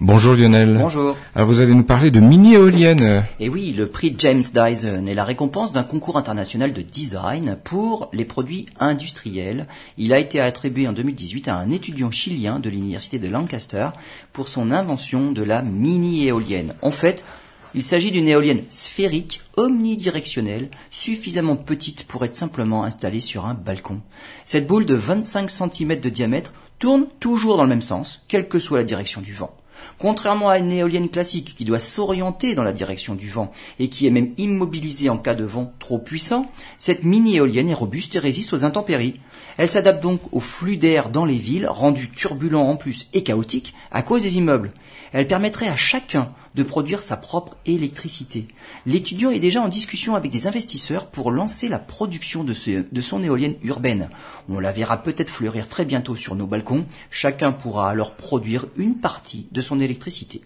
Bonjour Lionel. Bonjour. Alors vous allez nous parler de mini-éoliennes. Et oui, le prix James Dyson est la récompense d'un concours international de design pour les produits industriels. Il a été attribué en 2018 à un étudiant chilien de l'université de Lancaster pour son invention de la mini-éolienne. En fait, il s'agit d'une éolienne sphérique, omnidirectionnelle, suffisamment petite pour être simplement installée sur un balcon. Cette boule de 25 cm de diamètre tourne toujours dans le même sens, quelle que soit la direction du vent. Contrairement à une éolienne classique qui doit s'orienter dans la direction du vent et qui est même immobilisée en cas de vent trop puissant, cette mini-éolienne est robuste et résiste aux intempéries. Elle s'adapte donc au flux d'air dans les villes, rendu turbulent en plus et chaotique à cause des immeubles. Elle permettrait à chacun de produire sa propre électricité. L'étudiant est déjà en discussion avec des investisseurs pour lancer la production de, son éolienne urbaine. On la verra peut-être fleurir très bientôt sur nos balcons. Chacun pourra alors produire une partie de son électricité.